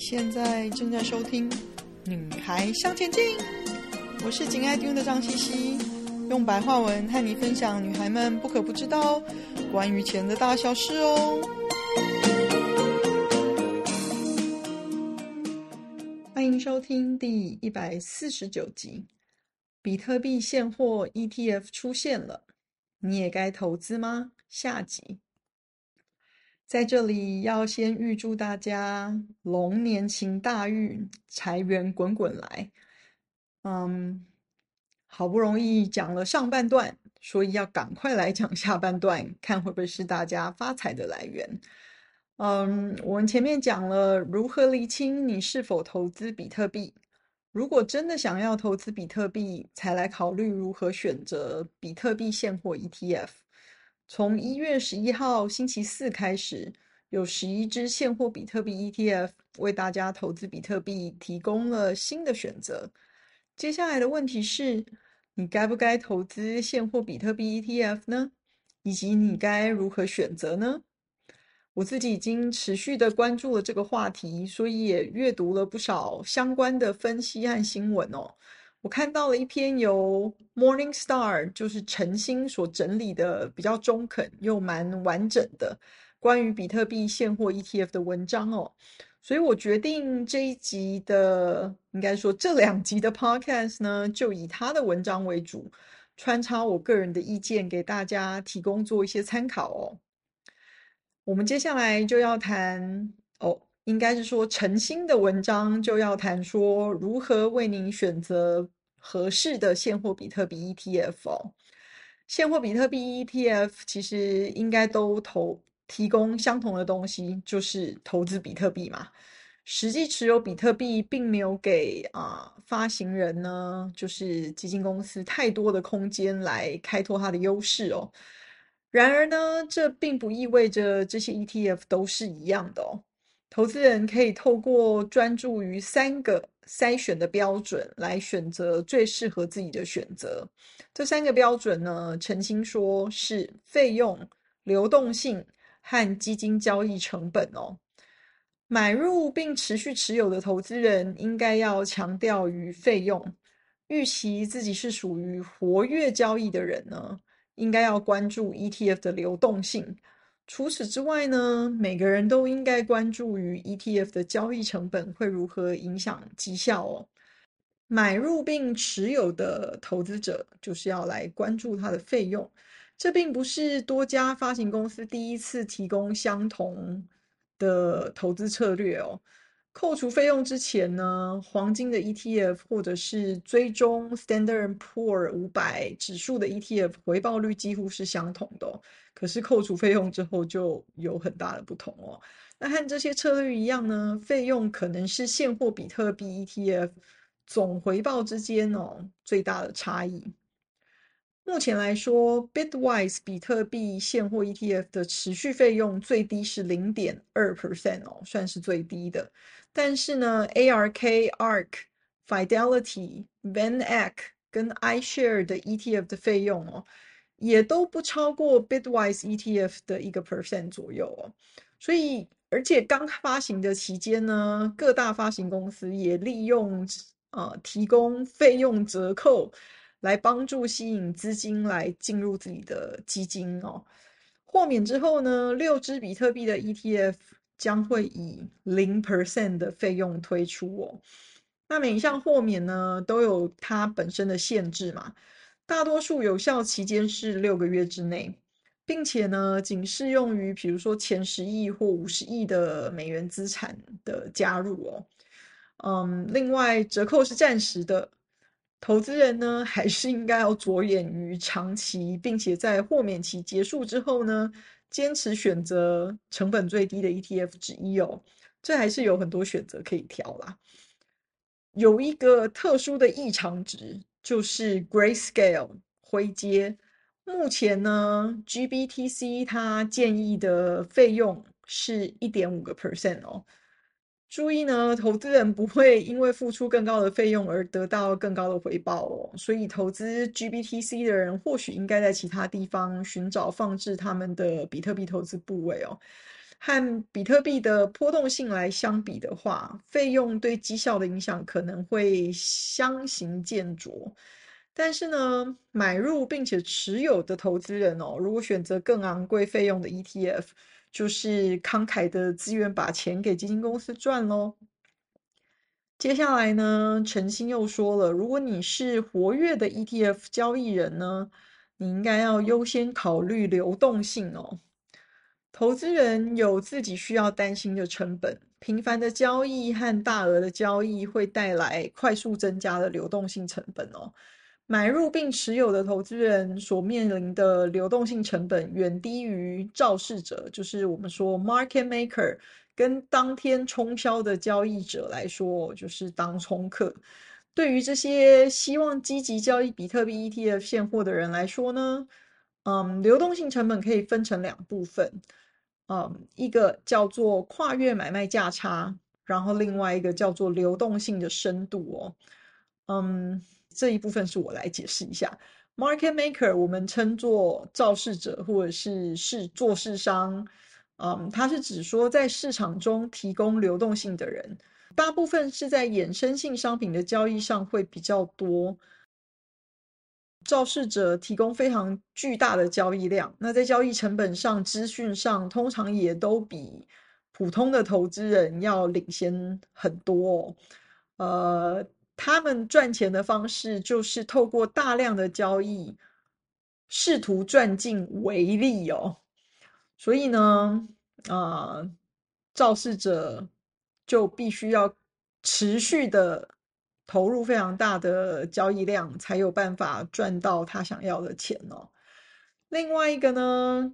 现在正在收听《女孩向前进》，我是紧爱听的张茜茜，用白话文和你分享女孩们不可不知道关于钱的大小事哦。欢迎收听第一百四十九集，比特币现货 ETF 出现了，你也该投资吗？下集。在这里要先预祝大家龙年行大运，财源滚滚来。嗯，好不容易讲了上半段，所以要赶快来讲下半段，看会不会是大家发财的来源。嗯，我们前面讲了如何厘清你是否投资比特币。如果真的想要投资比特币，才来考虑如何选择比特币现货 ETF。从一月十一号星期四开始，有十一只现货比特币 ETF 为大家投资比特币提供了新的选择。接下来的问题是，你该不该投资现货比特币 ETF 呢？以及你该如何选择呢？我自己已经持续的关注了这个话题，所以也阅读了不少相关的分析和新闻哦。我看到了一篇由 Morningstar 就是晨星所整理的比较中肯又蛮完整的关于比特币现货 ETF 的文章哦，所以我决定这一集的应该说这两集的 Podcast 呢，就以他的文章为主，穿插我个人的意见给大家提供做一些参考哦。我们接下来就要谈哦。应该是说，诚心的文章就要谈说如何为您选择合适的现货比特币 ETF 哦。现货比特币 ETF 其实应该都投提供相同的东西，就是投资比特币嘛。实际持有比特币并没有给啊、发行人呢，就是基金公司太多的空间来开拓它的优势哦。然而呢，这并不意味着这些 ETF 都是一样的哦。投资人可以透过专注于三个筛选的标准来选择最适合自己的选择。这三个标准呢，晨星说是费用、流动性和基金交易成本哦。买入并持续持有的投资人应该要强调于费用，预期自己是属于活跃交易的人呢，应该要关注 ETF 的流动性。除此之外呢，每个人都应该关注于 ETF 的交易成本会如何影响绩效哦。买入并持有的投资者就是要来关注它的费用。这并不是多家发行公司第一次提供相同的投资策略哦。扣除费用之前呢，黄金的 ETF 或者是追踪 Standard Poor 五百指数的 ETF 回报率几乎是相同的，可是扣除费用之后就有很大的不同哦。那和这些策略一样呢，费用可能是现货比特币 ETF 总回报之间哦最大的差异。目前来说，Bitwise 比特币现货 ETF 的持续费用最低是零点二 percent 哦，算是最低的。但是呢，ARK、ARK、Fidelity、VanEck 跟 iShare 的 ETF 的费用哦，也都不超过 Bitwise ETF 的一个 percent 左右哦。所以，而且刚发行的期间呢，各大发行公司也利用呃提供费用折扣。来帮助吸引资金来进入自己的基金哦。豁免之后呢，六只比特币的 ETF 将会以零 percent 的费用推出哦。那每一项豁免呢，都有它本身的限制嘛。大多数有效期间是六个月之内，并且呢，仅适用于比如说前十亿或五十亿的美元资产的加入哦。嗯，另外折扣是暂时的。投资人呢，还是应该要着眼于长期，并且在豁免期结束之后呢，坚持选择成本最低的 ETF 之一哦。这还是有很多选择可以挑啦。有一个特殊的异常值，就是 Grayscale 灰阶。目前呢，GBTC 它建议的费用是一点五个 percent 哦。注意呢，投资人不会因为付出更高的费用而得到更高的回报哦。所以，投资 GBTC 的人或许应该在其他地方寻找放置他们的比特币投资部位哦。和比特币的波动性来相比的话，费用对绩效的影响可能会相形见絀。但是呢，买入并且持有的投资人哦，如果选择更昂贵费用的 ETF，就是慷慨的自愿把钱给基金公司赚喽。接下来呢，陈星又说了，如果你是活跃的 ETF 交易人呢，你应该要优先考虑流动性哦。投资人有自己需要担心的成本，频繁的交易和大额的交易会带来快速增加的流动性成本哦。买入并持有的投资人所面临的流动性成本远低于肇事者，就是我们说 market maker 跟当天冲销的交易者来说，就是当冲客。对于这些希望积极交易比特币 ETF 现货的人来说呢，嗯，流动性成本可以分成两部分，嗯，一个叫做跨越买卖价差，然后另外一个叫做流动性的深度哦，嗯。这一部分是我来解释一下，market maker 我们称作肇事者或者是是做市商，嗯，它是指说在市场中提供流动性的人，大部分是在衍生性商品的交易上会比较多。肇事者提供非常巨大的交易量，那在交易成本上、资讯上，通常也都比普通的投资人要领先很多，呃。他们赚钱的方式就是透过大量的交易，试图赚进微利哦。所以呢，啊、肇事者就必须要持续的投入非常大的交易量，才有办法赚到他想要的钱哦。另外一个呢，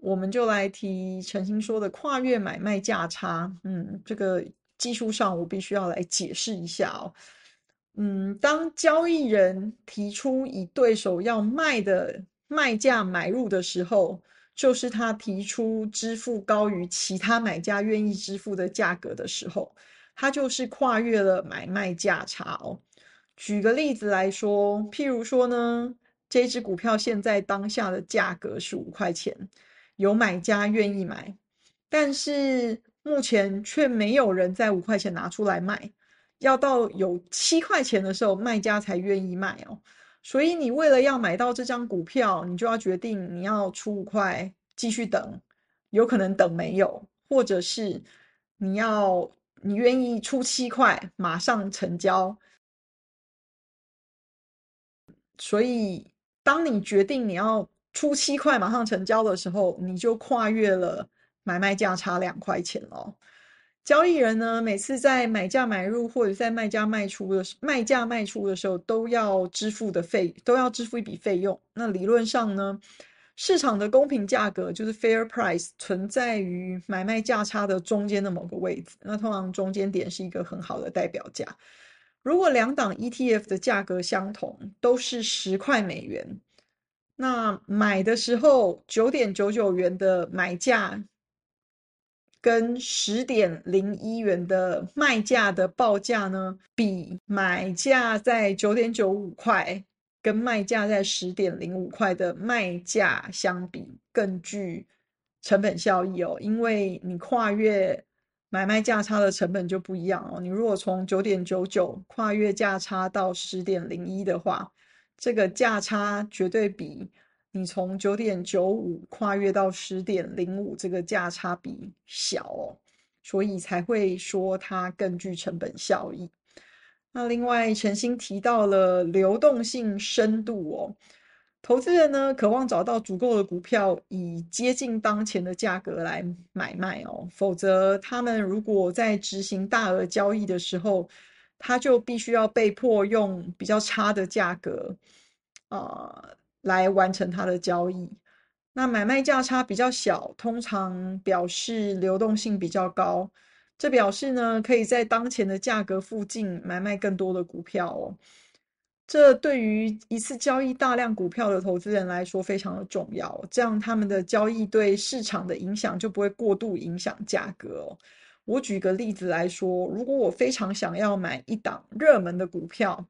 我们就来提陈昕说的跨越买卖价差，嗯，这个。技术上，我必须要来解释一下哦。嗯，当交易人提出以对手要卖的卖价买入的时候，就是他提出支付高于其他买家愿意支付的价格的时候，他就是跨越了买卖价差哦。举个例子来说，譬如说呢，这只股票现在当下的价格是五块钱，有买家愿意买，但是。目前却没有人在五块钱拿出来卖，要到有七块钱的时候，卖家才愿意卖哦。所以你为了要买到这张股票，你就要决定你要出五块继续等，有可能等没有，或者是你要你愿意出七块马上成交。所以当你决定你要出七块马上成交的时候，你就跨越了。买卖价差两块钱哦，交易人呢，每次在买价买入或者在卖价卖出的卖价卖出的时候，都要支付的费都要支付一笔费用。那理论上呢，市场的公平价格就是 fair price 存在于买卖价差的中间的某个位置。那通常中间点是一个很好的代表价。如果两档 ETF 的价格相同，都是十块美元，那买的时候九点九九元的买价。跟十点零一元的卖价的报价呢，比买价在九点九五块，跟卖价在十点零五块的卖价相比，更具成本效益哦。因为你跨越买卖价差的成本就不一样哦。你如果从九点九九跨越价差到十点零一的话，这个价差绝对比。你从九点九五跨越到十点零五，这个价差比小哦，所以才会说它更具成本效益。那另外，陈昕提到了流动性深度哦，投资人呢渴望找到足够的股票，以接近当前的价格来买卖哦，否则他们如果在执行大额交易的时候，他就必须要被迫用比较差的价格啊。来完成它的交易，那买卖价差比较小，通常表示流动性比较高。这表示呢，可以在当前的价格附近买卖更多的股票哦。这对于一次交易大量股票的投资人来说非常的重要，这样他们的交易对市场的影响就不会过度影响价格哦。我举个例子来说，如果我非常想要买一档热门的股票。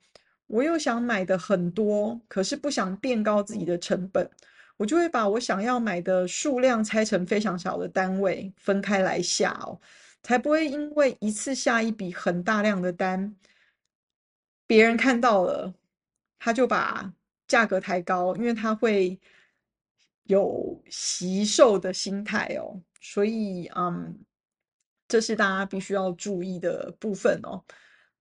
我又想买的很多，可是不想垫高自己的成本，我就会把我想要买的数量拆成非常小的单位，分开来下哦，才不会因为一次下一笔很大量的单，别人看到了，他就把价格抬高，因为他会有惜售的心态哦，所以嗯，这是大家必须要注意的部分哦。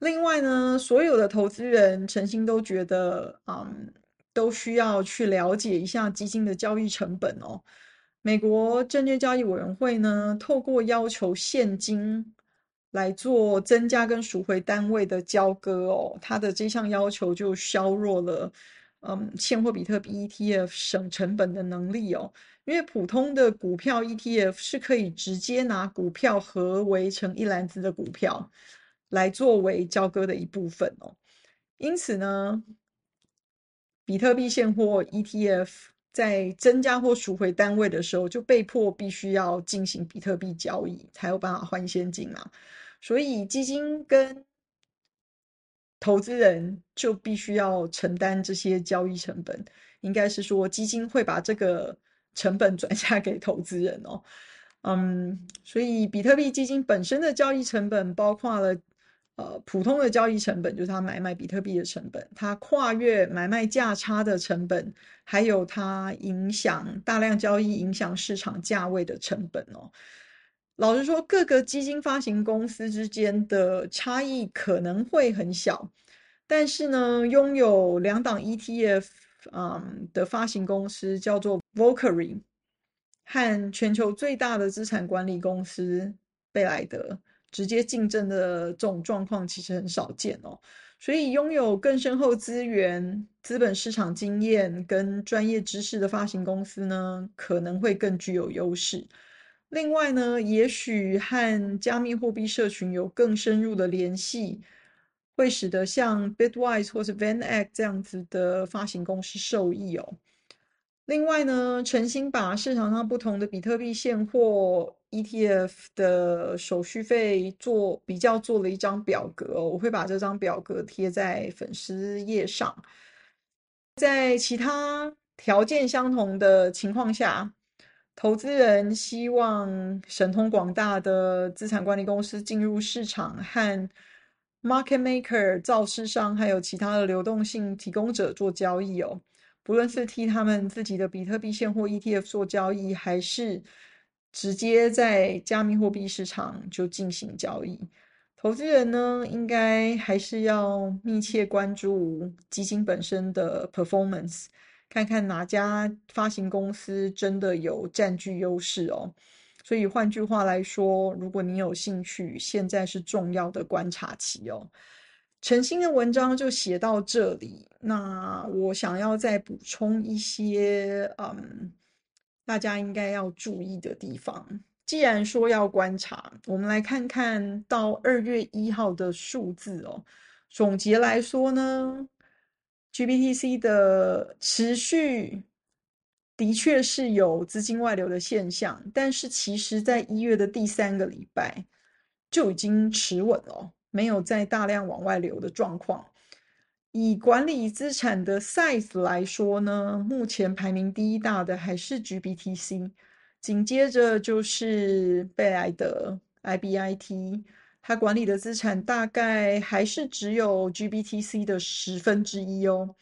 另外呢，所有的投资人诚心都觉得，嗯，都需要去了解一下基金的交易成本哦。美国证券交易委员会呢，透过要求现金来做增加跟赎回单位的交割哦，它的这项要求就削弱了，嗯，现货比特币 ETF 省成本的能力哦。因为普通的股票 ETF 是可以直接拿股票合围成一篮子的股票。来作为交割的一部分哦，因此呢，比特币现货 ETF 在增加或赎回单位的时候，就被迫必须要进行比特币交易，才有办法换现金嘛。所以基金跟投资人就必须要承担这些交易成本，应该是说基金会把这个成本转嫁给投资人哦。嗯，所以比特币基金本身的交易成本包括了。呃，普通的交易成本就是它买卖比特币的成本，它跨越买卖价差的成本，还有它影响大量交易影响市场价位的成本哦。老实说，各个基金发行公司之间的差异可能会很小，但是呢，拥有两档 ETF 嗯的发行公司叫做 volkery 和全球最大的资产管理公司贝莱德。直接竞争的这种状况其实很少见哦，所以拥有更深厚资源、资本市场经验跟专业知识的发行公司呢，可能会更具有优势。另外呢，也许和加密货币社群有更深入的联系，会使得像 Bitwise 或是 VanEck 这样子的发行公司受益哦。另外呢，诚心把市场上不同的比特币现货 ETF 的手续费做比较，做了一张表格，我会把这张表格贴在粉丝页上。在其他条件相同的情况下，投资人希望神通广大的资产管理公司进入市场，和 Market Maker 造市商还有其他的流动性提供者做交易哦。不论是替他们自己的比特币现货 ETF 做交易，还是直接在加密货币市场就进行交易，投资人呢，应该还是要密切关注基金本身的 performance，看看哪家发行公司真的有占据优势哦。所以换句话来说，如果你有兴趣，现在是重要的观察期哦。诚心的文章就写到这里，那我想要再补充一些，嗯，大家应该要注意的地方。既然说要观察，我们来看看到二月一号的数字哦。总结来说呢，GBTC 的持续的确是有资金外流的现象，但是其实在一月的第三个礼拜就已经持稳了。没有再大量往外流的状况。以管理资产的 size 来说呢，目前排名第一大的还是 GBTC，紧接着就是贝莱德 IBIT，它管理的资产大概还是只有 GBTC 的十分之一哦。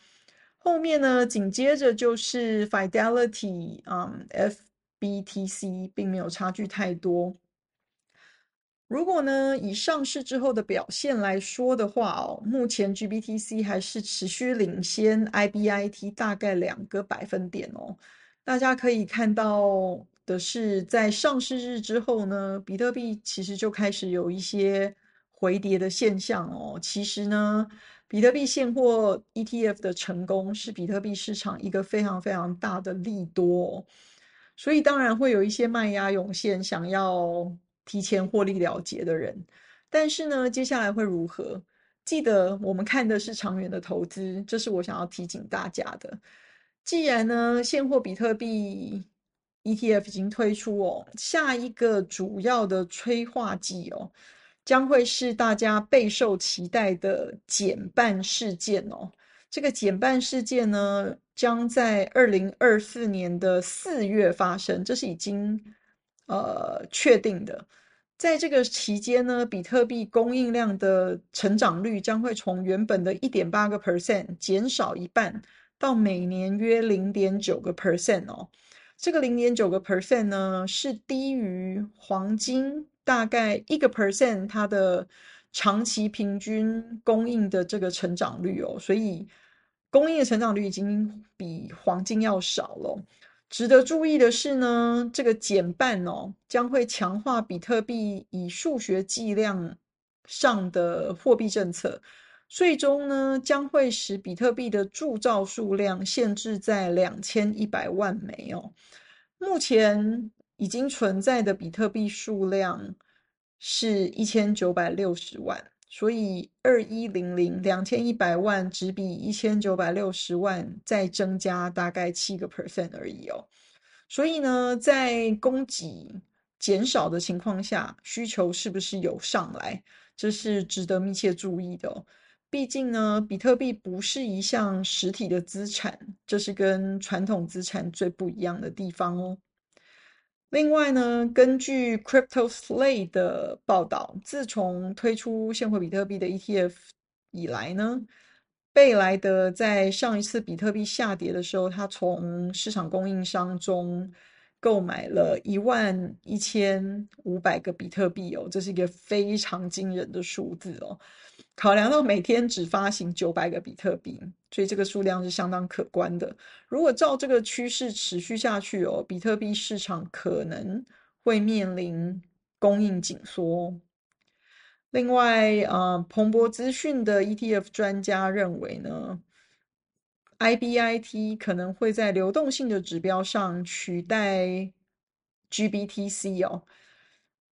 后面呢，紧接着就是 Fidelity，嗯，FBTC，并没有差距太多。如果呢，以上市之后的表现来说的话哦，目前 GBTC 还是持续领先 IBIT 大概两个百分点哦。大家可以看到的是，在上市日之后呢，比特币其实就开始有一些回跌的现象哦。其实呢，比特币现货 ETF 的成功是比特币市场一个非常非常大的利多哦，所以当然会有一些卖压涌现，想要。提前获利了结的人，但是呢，接下来会如何？记得我们看的是长远的投资，这是我想要提醒大家的。既然呢，现货比特币 ETF 已经推出哦，下一个主要的催化剂哦，将会是大家备受期待的减半事件哦。这个减半事件呢，将在二零二四年的四月发生，这是已经呃确定的。在这个期间呢，比特币供应量的成长率将会从原本的一点八个 percent 减少一半，到每年约零点九个 percent 哦。这个零点九个 percent 呢，是低于黄金大概一个 percent 它的长期平均供应的这个成长率哦，所以供应的成长率已经比黄金要少了。值得注意的是呢，这个减半哦，将会强化比特币以数学计量上的货币政策，最终呢将会使比特币的铸造数量限制在两千一百万枚哦。目前已经存在的比特币数量是一千九百六十万，所以二一零零两千一百万只比一千九百六十万再增加大概七个 percent 而已哦。所以呢，在供给减少的情况下，需求是不是有上来？这是值得密切注意的哦。毕竟呢，比特币不是一项实体的资产，这是跟传统资产最不一样的地方哦。另外呢，根据 Crypto Slate 的报道，自从推出现货比特币的 ETF 以来呢，贝莱德在上一次比特币下跌的时候，他从市场供应商中购买了一万一千五百个比特币哦，这是一个非常惊人的数字哦。考量到每天只发行九百个比特币，所以这个数量是相当可观的。如果照这个趋势持续下去哦，比特币市场可能会面临供应紧缩。另外，呃，彭博资讯的 ETF 专家认为呢，IBIT 可能会在流动性的指标上取代 GBTC 哦。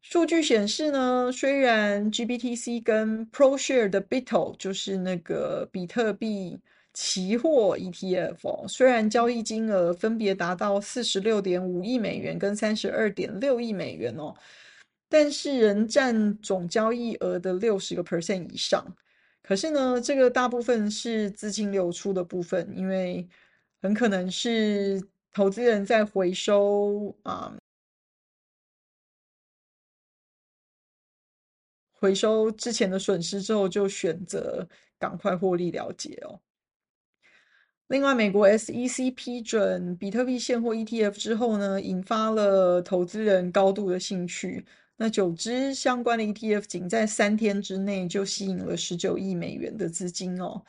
数据显示呢，虽然 GBTC 跟 ProShare 的 BITO 就是那个比特币期货 ETF 哦，虽然交易金额分别达到四十六点五亿美元跟三十二点六亿美元哦。但是仍占总交易额的六十个 percent 以上，可是呢，这个大部分是资金流出的部分，因为很可能是投资人在回收啊，回收之前的损失之后，就选择赶快获利了结哦。另外，美国 SEC 批准比特币现货 ETF 之后呢，引发了投资人高度的兴趣。那九只相关的 ETF 仅在三天之内就吸引了十九亿美元的资金哦，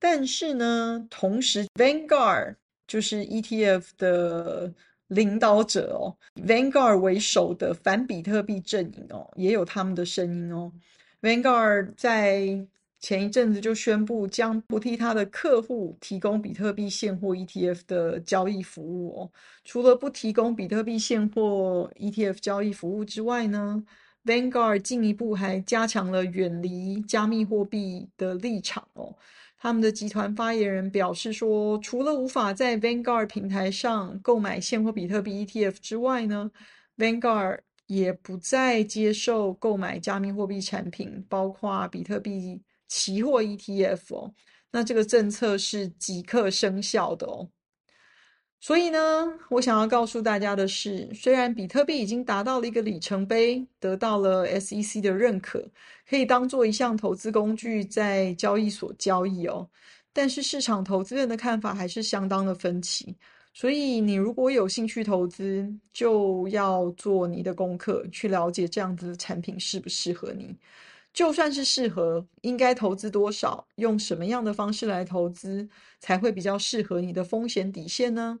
但是呢，同时 Vanguard 就是 ETF 的领导者哦，Vanguard 为首的反比特币阵营哦，也有他们的声音哦，Vanguard 在。前一阵子就宣布将不替他的客户提供比特币现货 ETF 的交易服务哦。除了不提供比特币现货 ETF 交易服务之外呢，Vanguard 进一步还加强了远离加密货币的立场哦。他们的集团发言人表示说，除了无法在 Vanguard 平台上购买现货比特币 ETF 之外呢，Vanguard 也不再接受购买加密货币产品，包括比特币。期货 ETF 哦，那这个政策是即刻生效的哦。所以呢，我想要告诉大家的是，虽然比特币已经达到了一个里程碑，得到了 SEC 的认可，可以当做一项投资工具在交易所交易哦，但是市场投资人的看法还是相当的分歧。所以你如果有兴趣投资，就要做你的功课，去了解这样子的产品适不适合你。就算是适合，应该投资多少？用什么样的方式来投资才会比较适合你的风险底线呢？